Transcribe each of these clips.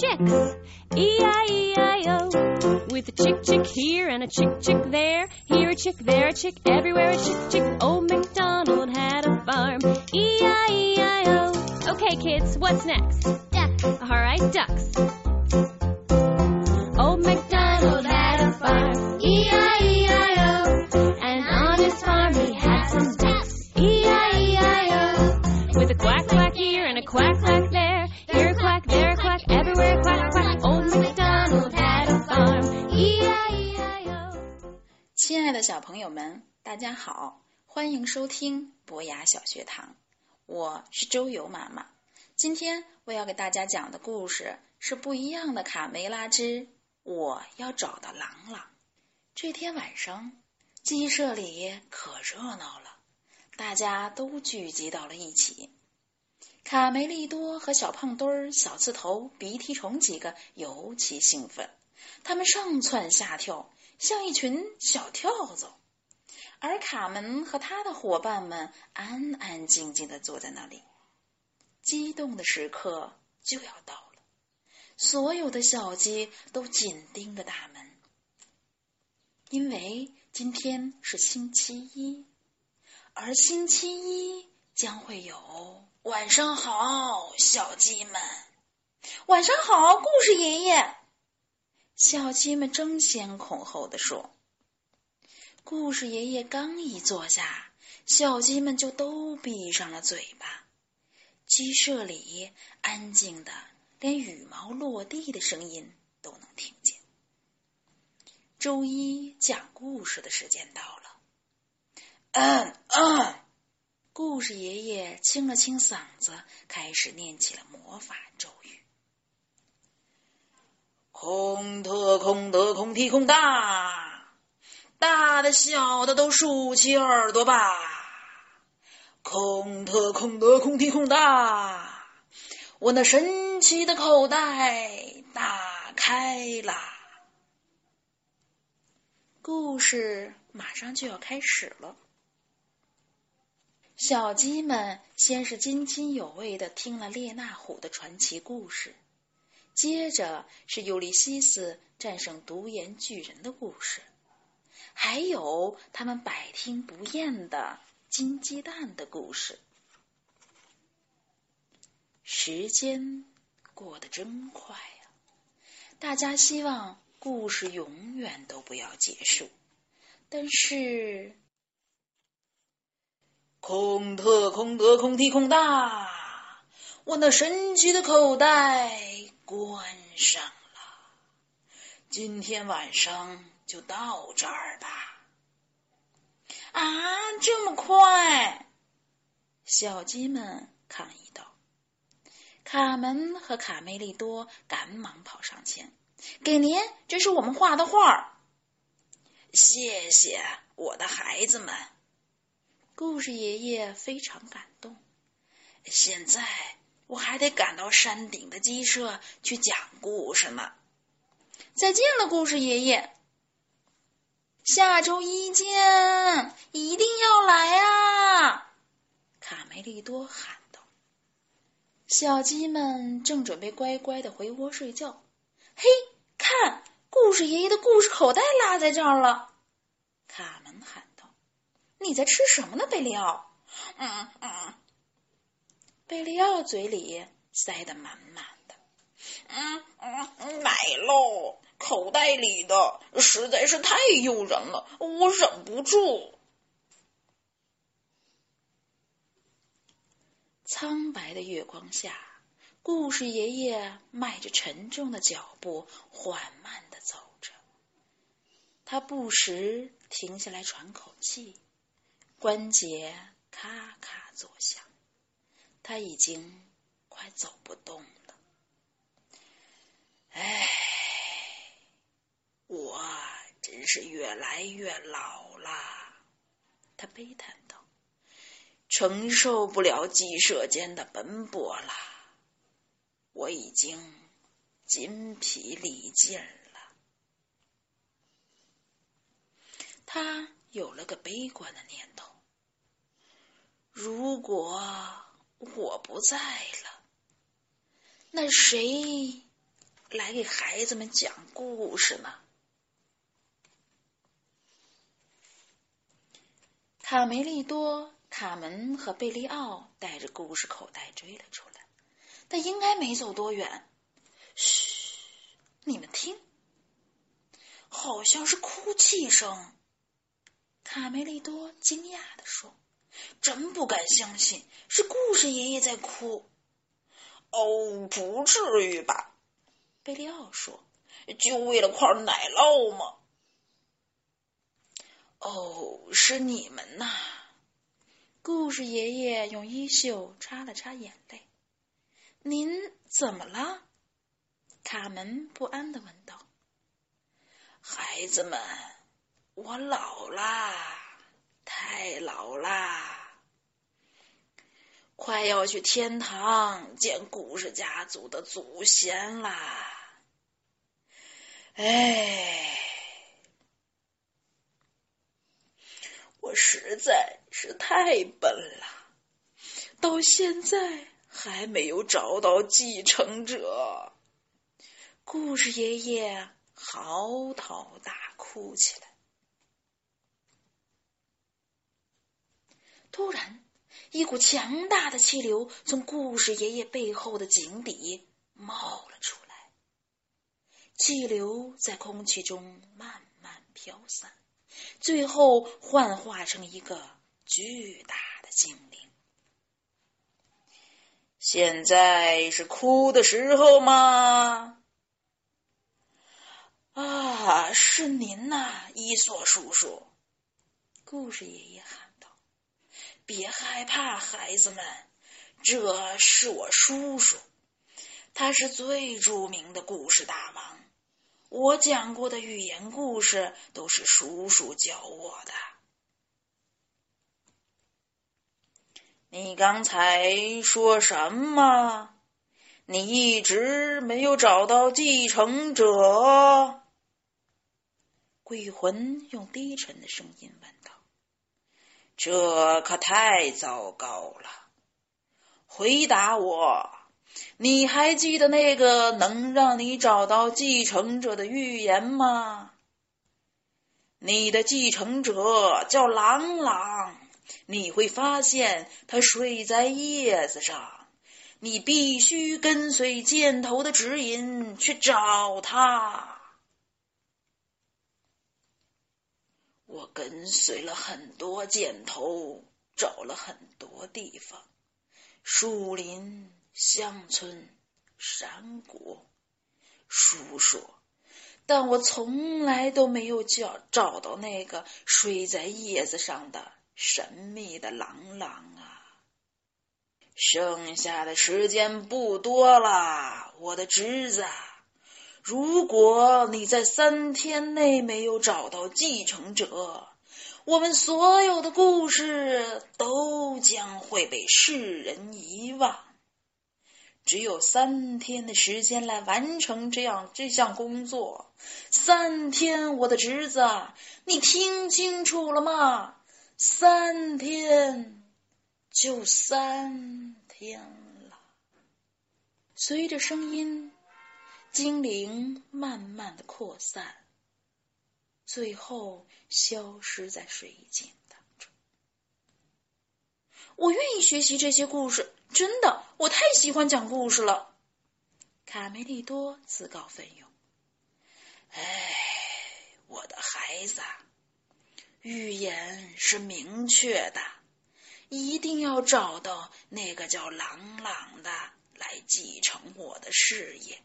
chicks. E-I-E-I-O. With a chick chick here and a chick chick there. Here a chick, there a chick, everywhere a chick chick. Old MacDonald had a farm. E-I-E-I-O. Okay, kids, what's next? Ducks. All right, ducks. 友们，大家好，欢迎收听博雅小学堂，我是周游妈妈。今天我要给大家讲的故事是不一样的卡梅拉之我要找到朗朗。这天晚上，鸡舍里可热闹了，大家都聚集到了一起。卡梅利多和小胖墩儿、小刺头、鼻涕虫几个尤其兴奋，他们上蹿下跳，像一群小跳蚤。而卡门和他的伙伴们安安静静的坐在那里。激动的时刻就要到了，所有的小鸡都紧盯着大门，因为今天是星期一，而星期一将会有晚上好，小鸡们，晚上好，故事爷爷。小鸡们争先恐后的说。故事爷爷刚一坐下，小鸡们就都闭上了嘴巴。鸡舍里安静的，连羽毛落地的声音都能听见。周一讲故事的时间到了。嗯嗯，故事爷爷清了清嗓子，开始念起了魔法咒语：空特空得空提空大，大的小的都竖起耳朵吧。空特空得空提空大，我那神奇的口袋打开啦！故事马上就要开始了。小鸡们先是津津有味的听了列那虎的传奇故事，接着是尤利西斯战胜独眼巨人的故事，还有他们百听不厌的。金鸡蛋的故事。时间过得真快呀！大家希望故事永远都不要结束，但是空特空得空提空大，我那神奇的口袋关上了。今天晚上就到这儿吧。啊，这么快！小鸡们抗议道。卡门和卡梅利多赶忙跑上前，给您，这是我们画的画。谢谢，我的孩子们。故事爷爷非常感动。现在我还得赶到山顶的鸡舍去讲故事呢。再见了，故事爷爷。下周一见，一定要来啊！卡梅利多喊道。小鸡们正准备乖乖的回窝睡觉。嘿，看，故事爷爷的故事口袋落在这儿了。卡门喊道：“你在吃什么呢，贝利奥？”“嗯嗯。”贝利奥嘴里塞得满满的。“嗯，”口袋里的实在是太诱人了，我忍不住。苍白的月光下，故事爷爷迈着沉重的脚步，缓慢的走着。他不时停下来喘口气，关节咔咔作响。他已经快走不动了。唉。我真是越来越老了，他悲叹道：“承受不了鸡舍间的奔波了，我已经筋疲力尽了。”他有了个悲观的念头：如果我不在了，那谁来给孩子们讲故事呢。卡梅利多、卡门和贝利奥带着故事口袋追了出来，但应该没走多远。嘘，你们听，好像是哭泣声。卡梅利多惊讶地说：“真不敢相信，是故事爷爷在哭。”哦，不至于吧？贝利奥说：“就为了块奶酪吗？”哦，是你们呐！故事爷爷用衣袖擦了擦眼泪。您怎么了？卡门不安的问道。孩子们，我老啦，太老啦，快要去天堂见故事家族的祖先啦！哎。我实在是太笨了，到现在还没有找到继承者。故事爷爷嚎啕大哭起来。突然，一股强大的气流从故事爷爷背后的井底冒了出来，气流在空气中慢慢飘散。最后幻化成一个巨大的精灵。现在是哭的时候吗？啊，是您呐，伊索叔叔！故事爷爷喊道：“别害怕，孩子们，这是我叔叔，他是最著名的故事大王。”我讲过的寓言故事都是叔叔教我的。你刚才说什么？你一直没有找到继承者？鬼魂用低沉的声音问道：“这可太糟糕了！回答我。”你还记得那个能让你找到继承者的预言吗？你的继承者叫朗朗，你会发现他睡在叶子上，你必须跟随箭头的指引去找他。我跟随了很多箭头，找了很多地方，树林。乡村、山谷，叔叔，但我从来都没有叫找到那个睡在叶子上的神秘的朗朗啊！剩下的时间不多了，我的侄子，如果你在三天内没有找到继承者，我们所有的故事都将会被世人遗忘。只有三天的时间来完成这样这项工作。三天，我的侄子，你听清楚了吗？三天，就三天了。随着声音，精灵慢慢的扩散，最后消失在水井。我愿意学习这些故事。真的，我太喜欢讲故事了。卡梅利多自告奋勇。哎，我的孩子，预言是明确的，一定要找到那个叫朗朗的来继承我的事业。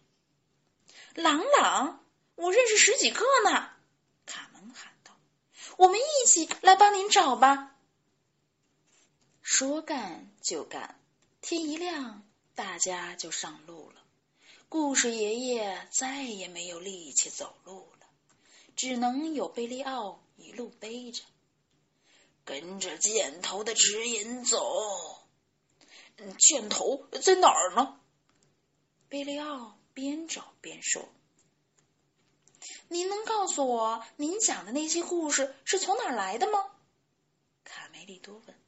朗朗，我认识十几个呢。卡门喊道：“我们一起来帮您找吧。”说干就干。天一亮，大家就上路了。故事爷爷再也没有力气走路了，只能有贝利奥一路背着，跟着箭头的指引走。箭头在哪儿呢？贝利奥边找边说：“您能告诉我，您讲的那些故事是从哪儿来的吗？”卡梅利多问。“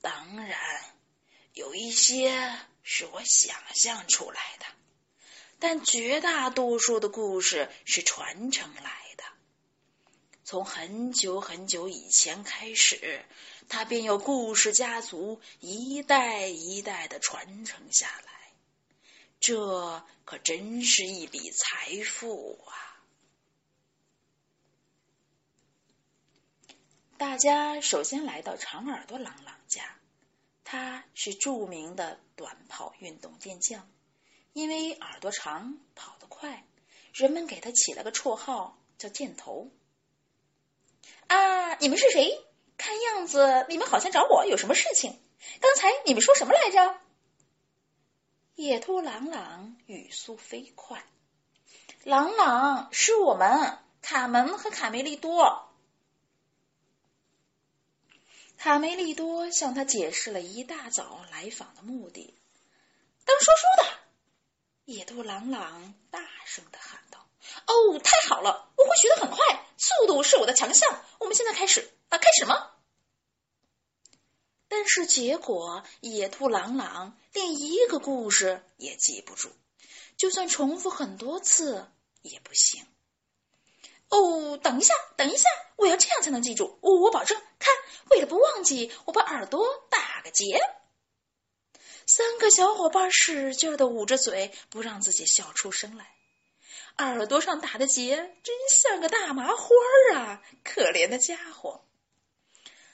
当然。”有一些是我想象出来的，但绝大多数的故事是传承来的。从很久很久以前开始，它便有故事家族一代一代的传承下来。这可真是一笔财富啊！大家首先来到长耳朵朗朗家，他是著名的短跑运动健将，因为耳朵长、跑得快，人们给他起了个绰号叫“箭头”。啊，你们是谁？看样子你们好像找我有什么事情。刚才你们说什么来着？野兔朗朗语速飞快，朗朗是我们卡门和卡梅利多。卡梅利多向他解释了一大早来访的目的。当说书的，野兔朗朗大声的喊道：“哦，太好了，我会学得很快，速度是我的强项。我们现在开始啊，开始吗？”但是结果，野兔朗朗连一个故事也记不住，就算重复很多次也不行。哦，等一下，等一下，我要这样才能记住。我我保证，看，为了不忘记，我把耳朵打个结。三个小伙伴使劲的捂着嘴，不让自己笑出声来。耳朵上打的结真像个大麻花啊！可怜的家伙。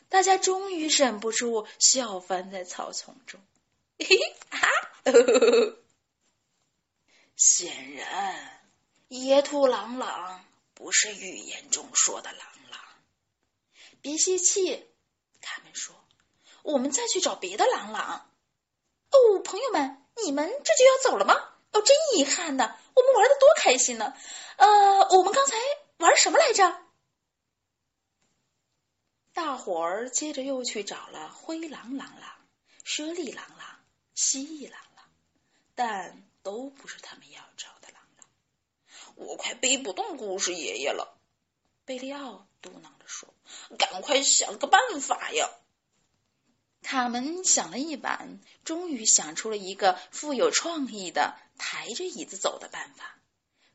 大家终于忍不住笑翻在草丛中，嘿嘿哈！显然，野兔朗朗不是预言中说的朗朗。别泄气，他们说：“我们再去找别的朗朗。”哦，朋友们，你们这就要走了吗？哦，真遗憾呢，我们玩的多开心呢！呃，我们刚才玩什么来着？大伙儿接着又去找了灰狼朗朗、猞猁朗朗、蜥蜴朗朗，但都不是他们要找。我快背不动故事爷爷了，贝利奥嘟囔着说：“赶快想个办法呀！”卡门想了一晚，终于想出了一个富有创意的抬着椅子走的办法。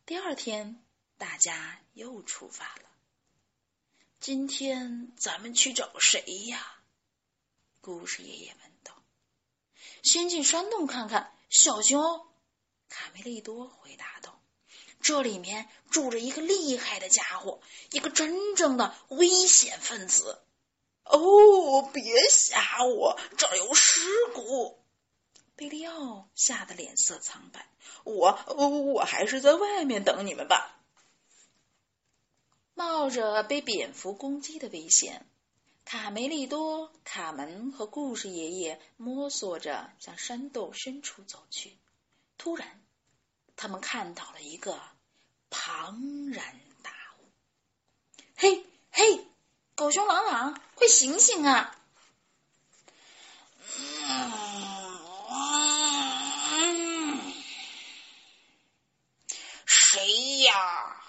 第二天，大家又出发了。今天咱们去找谁呀？故事爷爷问道。先进山洞看看，小心哦。卡梅利多回答道：“这里面住着一个厉害的家伙，一个真正的危险分子。”哦，别吓我，这儿有尸骨。贝利奥吓得脸色苍白。我，我还是在外面等你们吧。冒着被蝙蝠攻击的危险，卡梅利多、卡门和故事爷爷摸索着向山洞深处走去。突然，他们看到了一个庞然大物。嘿，嘿，狗熊朗朗，快醒醒啊！谁呀？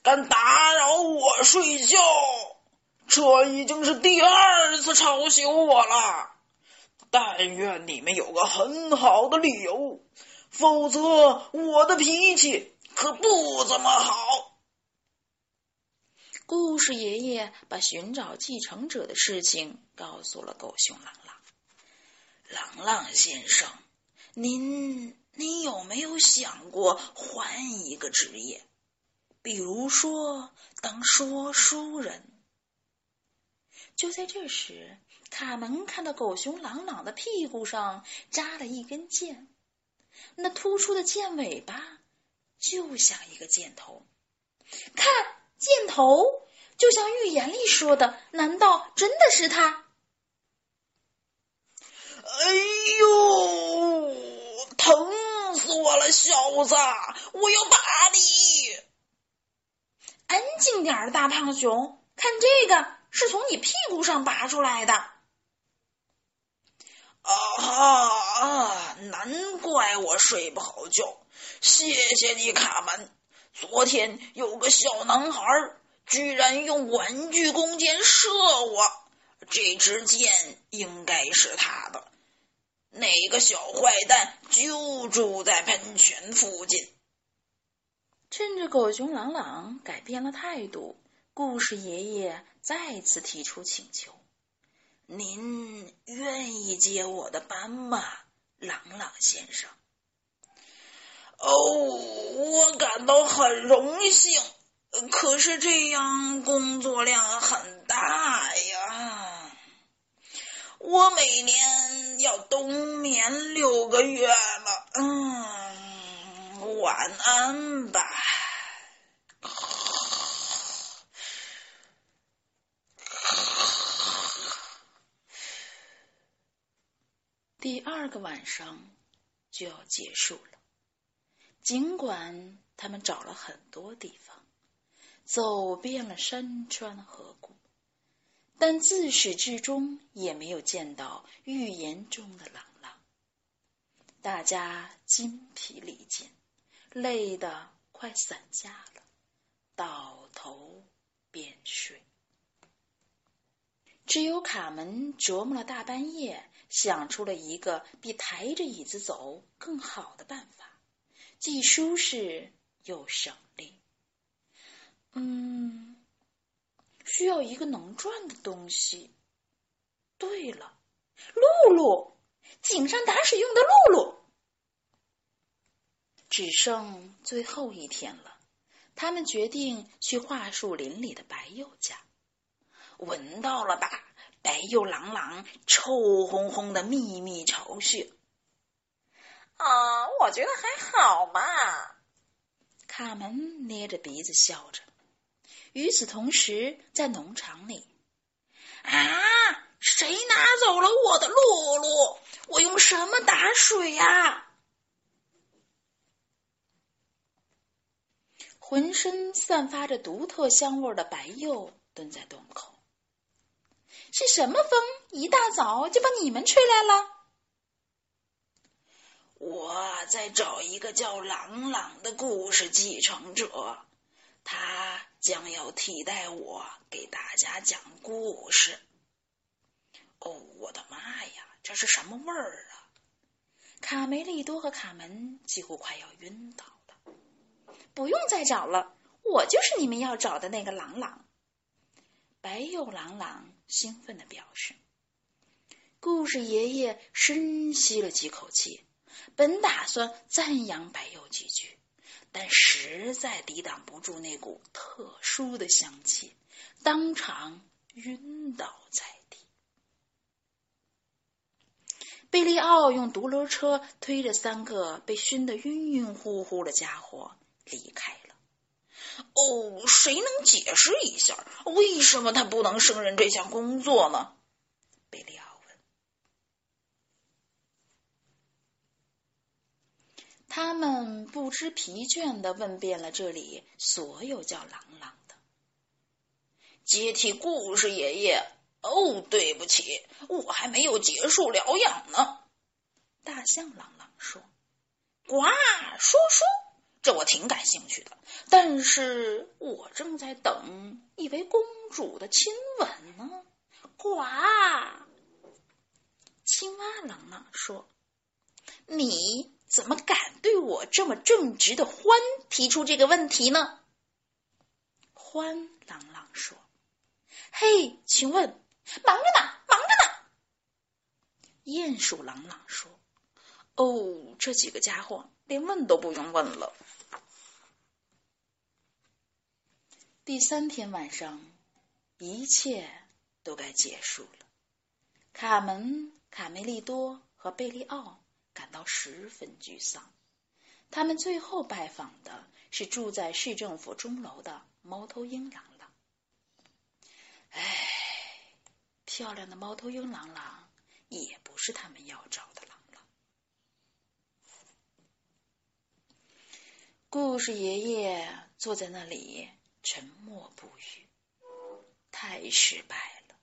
敢打扰我睡觉，这已经是第二次吵醒我了。但愿你们有个很好的理由，否则我的脾气可不怎么好。故事爷爷把寻找继承者的事情告诉了狗熊朗朗。朗朗先生，您您有没有想过换一个职业？比如说，当说书人。就在这时，卡门看到狗熊朗朗的屁股上扎了一根箭，那突出的箭尾巴就像一个箭头。看，箭头就像预言里说的，难道真的是他？哎呦，疼死我了，小子！我要打你！安静点儿，大胖熊！看这个，是从你屁股上拔出来的。啊哈啊，难怪我睡不好觉。谢谢你，卡门。昨天有个小男孩居然用玩具弓箭射我，这支箭应该是他的。那个小坏蛋就住在喷泉附近。趁着狗熊朗朗改变了态度，故事爷爷再次提出请求：“您愿意接我的班吗，朗朗先生？”“哦，我感到很荣幸，可是这样工作量很大呀。我每年要冬眠六个月了。”嗯。晚安吧。第个晚上就要结束了，尽管他们找了很多地方，走遍了山川河谷，但自始至终也没有见到预言中的朗朗。大家筋疲力尽。累得快散架了，倒头便睡。只有卡门琢磨了大半夜，想出了一个比抬着椅子走更好的办法，既舒适又省力。嗯，需要一个能转的东西。对了，露露，井上打水用的露露。只剩最后一天了，他们决定去桦树林里的白鼬家。闻到了吧？白鼬朗朗臭烘烘的秘密巢穴。啊，我觉得还好嘛。卡门捏着鼻子笑着。与此同时，在农场里，啊，谁拿走了我的露露？我用什么打水呀？浑身散发着独特香味的白鼬蹲在洞口。是什么风一大早就把你们吹来了？我在找一个叫朗朗的故事继承者，他将要替代我给大家讲故事。哦，我的妈呀，这是什么味儿啊？卡梅利多和卡门几乎快要晕倒了。不用再找了，我就是你们要找的那个朗朗。白鼬朗朗兴奋的表示。故事爷爷深吸了几口气，本打算赞扬白鼬几句，但实在抵挡不住那股特殊的香气，当场晕倒在地。贝利奥用独轮车推着三个被熏得晕晕乎乎的家伙。离开了。哦，谁能解释一下，为什么他不能胜任这项工作呢？贝利奥问。他们不知疲倦的问遍了这里所有叫朗朗的。接替故事爷爷。哦，对不起，我还没有结束疗养呢。大象朗朗说：“呱，说说。”这我挺感兴趣的，但是我正在等一位公主的亲吻呢。呱！青蛙朗朗说：“你怎么敢对我这么正直的獾提出这个问题呢？”獾朗朗说：“嘿，请问，忙着呢，忙着呢。”鼹鼠朗朗说：“哦，这几个家伙连问都不用问了。”第三天晚上，一切都该结束了。卡门、卡梅利多和贝利奥感到十分沮丧。他们最后拜访的是住在市政府钟楼的猫头鹰朗朗。唉，漂亮的猫头鹰朗朗也不是他们要找的了故事爷爷坐在那里。沉默不语，太失败了。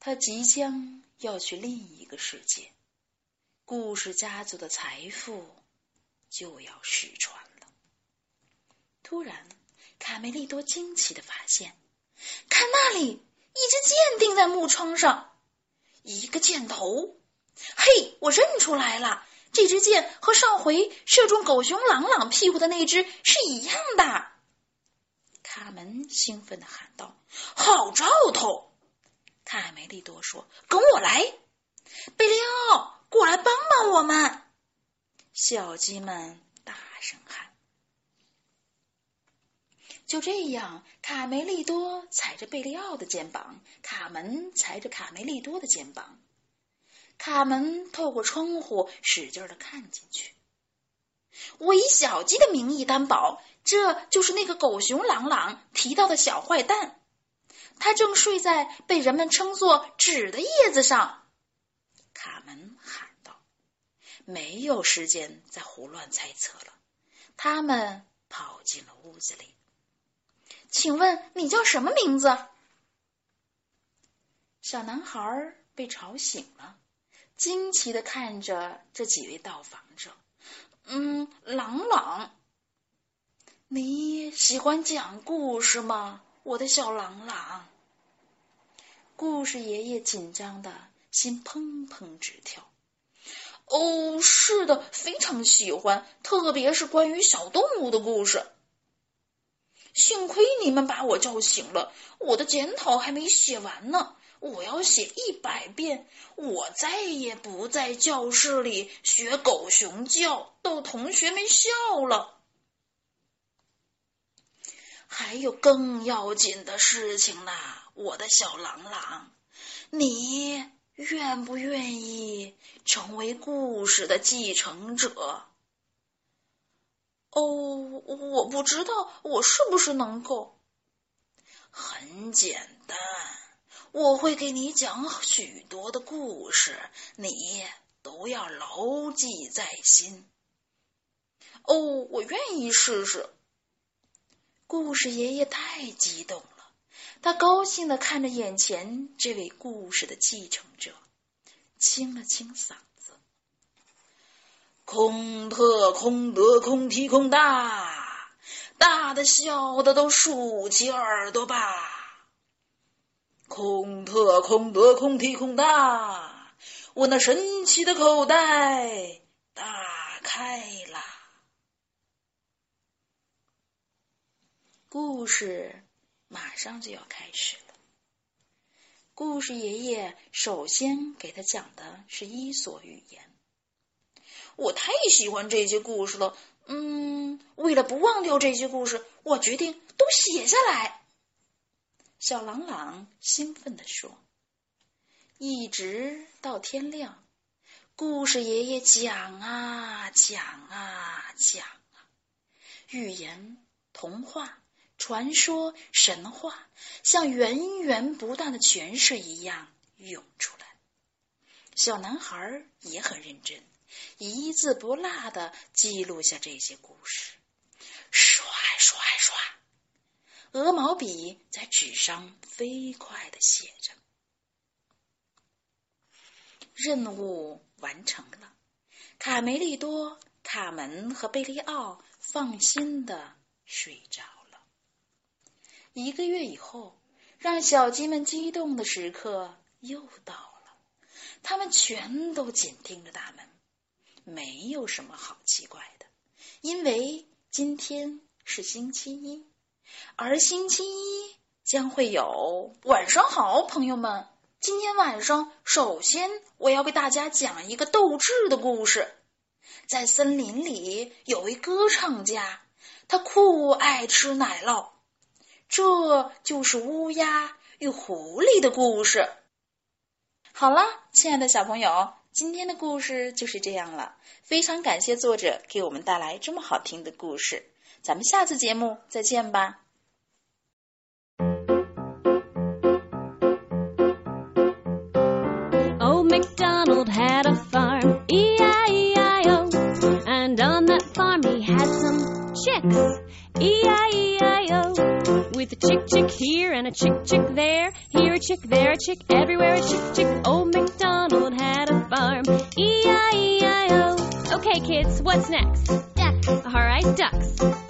他即将要去另一个世界，故事家族的财富就要失传了。突然，卡梅利多惊奇的发现，看那里，一支箭钉在木窗上，一个箭头。嘿，我认出来了，这支箭和上回射中狗熊朗朗屁股的那只是一样的。卡门兴奋的喊道：“好兆头！”卡梅利多说：“跟我来，贝利奥，过来帮帮我们！”小鸡们大声喊。就这样，卡梅利多踩着贝利奥的肩膀，卡门踩着卡梅利多的肩膀。卡门透过窗户使劲的看进去。我以小鸡的名义担保，这就是那个狗熊朗朗提到的小坏蛋。他正睡在被人们称作纸的叶子上。卡门喊道：“没有时间再胡乱猜测了。”他们跑进了屋子里。请问你叫什么名字？小男孩被吵醒了。惊奇的看着这几位到访者，嗯，朗朗，你喜欢讲故事吗，我的小朗朗？故事爷爷紧张的心砰砰直跳。哦，是的，非常喜欢，特别是关于小动物的故事。幸亏你们把我叫醒了，我的检讨还没写完呢。我要写一百遍，我再也不在教室里学狗熊叫，逗同学们笑了。还有更要紧的事情呢，我的小朗朗，你愿不愿意成为故事的继承者？哦，我不知道我是不是能够。很简单。我会给你讲许多的故事，你都要牢记在心。哦，我愿意试试。故事爷爷太激动了，他高兴的看着眼前这位故事的继承者，清了清嗓：“空特空德空提空大，大的小的都竖起耳朵吧。”空特空德空提空大，我那神奇的口袋打开了。故事马上就要开始了。故事爷爷首先给他讲的是伊索寓言。我太喜欢这些故事了，嗯，为了不忘掉这些故事，我决定都写下来。小朗朗兴奋地说：“一直到天亮，故事爷爷讲啊讲啊讲啊，寓言、童话、传说、神话，像源源不断的泉水一样涌出来。小男孩也很认真，一字不落的记录下这些故事。刷刷刷。”鹅毛笔在纸上飞快的写着，任务完成了。卡梅利多、卡门和贝利奥放心的睡着了。一个月以后，让小鸡们激动的时刻又到了。他们全都紧盯着大门，没有什么好奇怪的，因为今天是星期一。而星期一将会有晚上好，朋友们。今天晚上，首先我要给大家讲一个斗智的故事。在森林里有位歌唱家，他酷爱吃奶酪。这就是乌鸦与狐狸的故事。好了，亲爱的小朋友，今天的故事就是这样了。非常感谢作者给我们带来这么好听的故事。咱们下次节目再见吧。Old MacDonald had a farm, E-I-E-I-O. And on that farm he had some chicks, E-I-E-I-O. With a chick chick here and a chick chick there, here a chick, there a chick, everywhere a chick chick. Old MacDonald had a farm, E-I-E-I-O. Okay, kids, what's next? Ducks. All right, ducks.